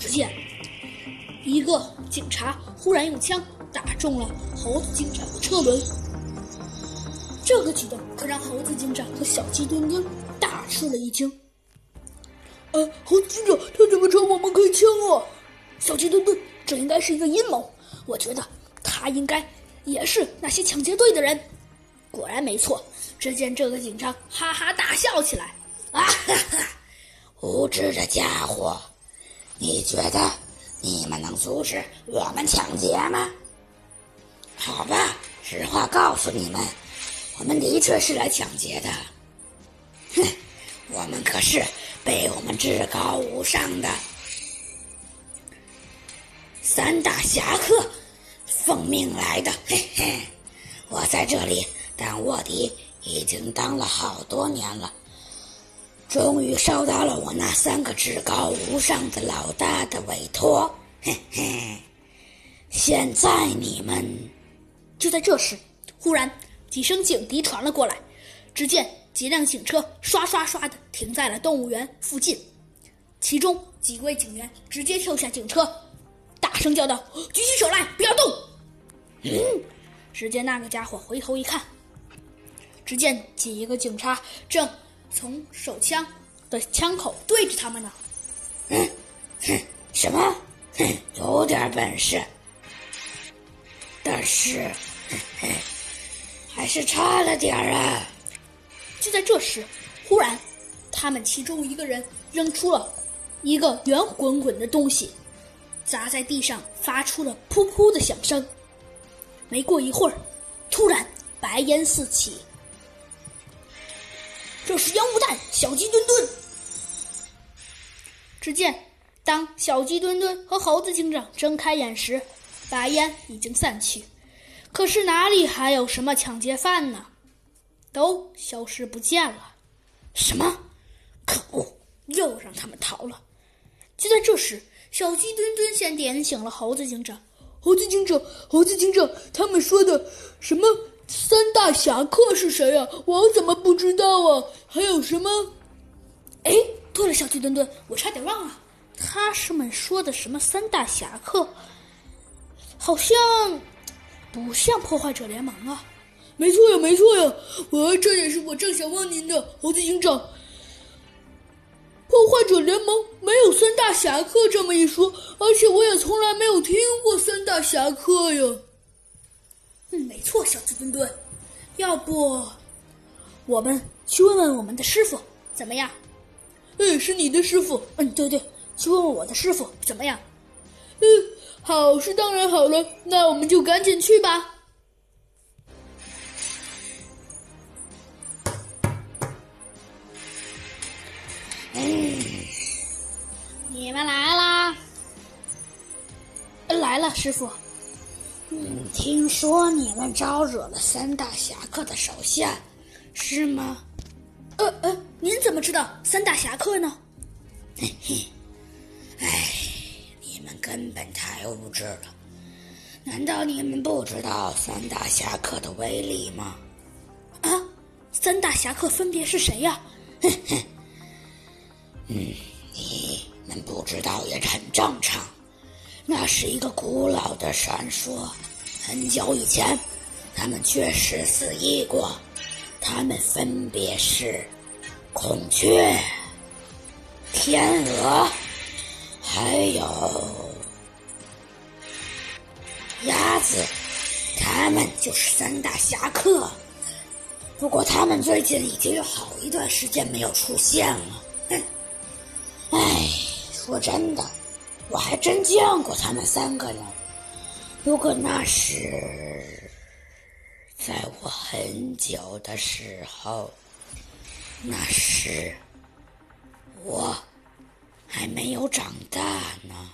只见一个警察忽然用枪打中了猴子警长的车轮，这个举动可让猴子警长和小鸡墩墩大吃了一惊。呃，猴子警长他怎么朝我们开枪啊？小鸡墩墩，这应该是一个阴谋。我觉得他应该也是那些抢劫队的人。果然没错。只见这个警察哈哈大笑起来，啊哈哈！无知的家伙，你觉得你们能阻止我们抢劫吗？好吧，实话告诉你们，我们的确是来抢劫的。哼，我们可是被我们至高无上的三大侠客奉命来的。嘿嘿，我在这里当卧底。已经当了好多年了，终于收到了我那三个至高无上的老大的委托。嘿嘿，现在你们……就在这时，忽然几声警笛传了过来，只见几辆警车刷刷刷的停在了动物园附近，其中几位警员直接跳下警车，大声叫道：“举起手来，不要动！”嗯，只见那个家伙回头一看。只见几个警察正从手枪的枪口对着他们呢。嗯，哼，什么？哼，有点本事，但是，还是差了点儿啊。就在这时，忽然，他们其中一个人扔出了一个圆滚滚的东西，砸在地上，发出了噗噗的响声。没过一会儿，突然白烟四起。这是烟雾弹，小鸡墩墩。只见，当小鸡墩墩和猴子警长睁开眼时，白烟已经散去，可是哪里还有什么抢劫犯呢？都消失不见了。什么？可恶！又让他们逃了。就在这时，小鸡墩墩先点醒了猴子警长。猴子警长，猴子警长，他们说的什么？三大侠客是谁呀？我怎么不知道啊？还有什么？哎，对了，小鸡墩墩，我差点忘了，他是们说的什么三大侠客？好像不像破坏者联盟啊。没错呀，没错呀，我这也是我正想问您的，猴子警长。破坏者联盟没有三大侠客这么一说，而且我也从来没有听过三大侠客呀。嗯，没错，小鸡墩墩，要不我们去问问我们的师傅怎么样？嗯，是你的师傅。嗯，对对，去问问我的师傅怎么样？嗯，好是当然好了，那我们就赶紧去吧。嗯，你们来啦！来了，师傅。嗯，听说你们招惹了三大侠客的手下，是吗？呃呃，您怎么知道三大侠客呢？嘿嘿，哎，你们根本太无知了！难道你们不知道三大侠客的威力吗？啊，三大侠客分别是谁呀？哼哼，嗯，你们不知道也很正常。那是一个古老的传说，很久以前，他们确实死异过。他们分别是孔雀、天鹅，还有鸭子。他们就是三大侠客。不过，他们最近已经有好一段时间没有出现了。哼，哎，说真的。我还真见过他们三个人，不过那是在我很久的时候，那时我还没有长大呢。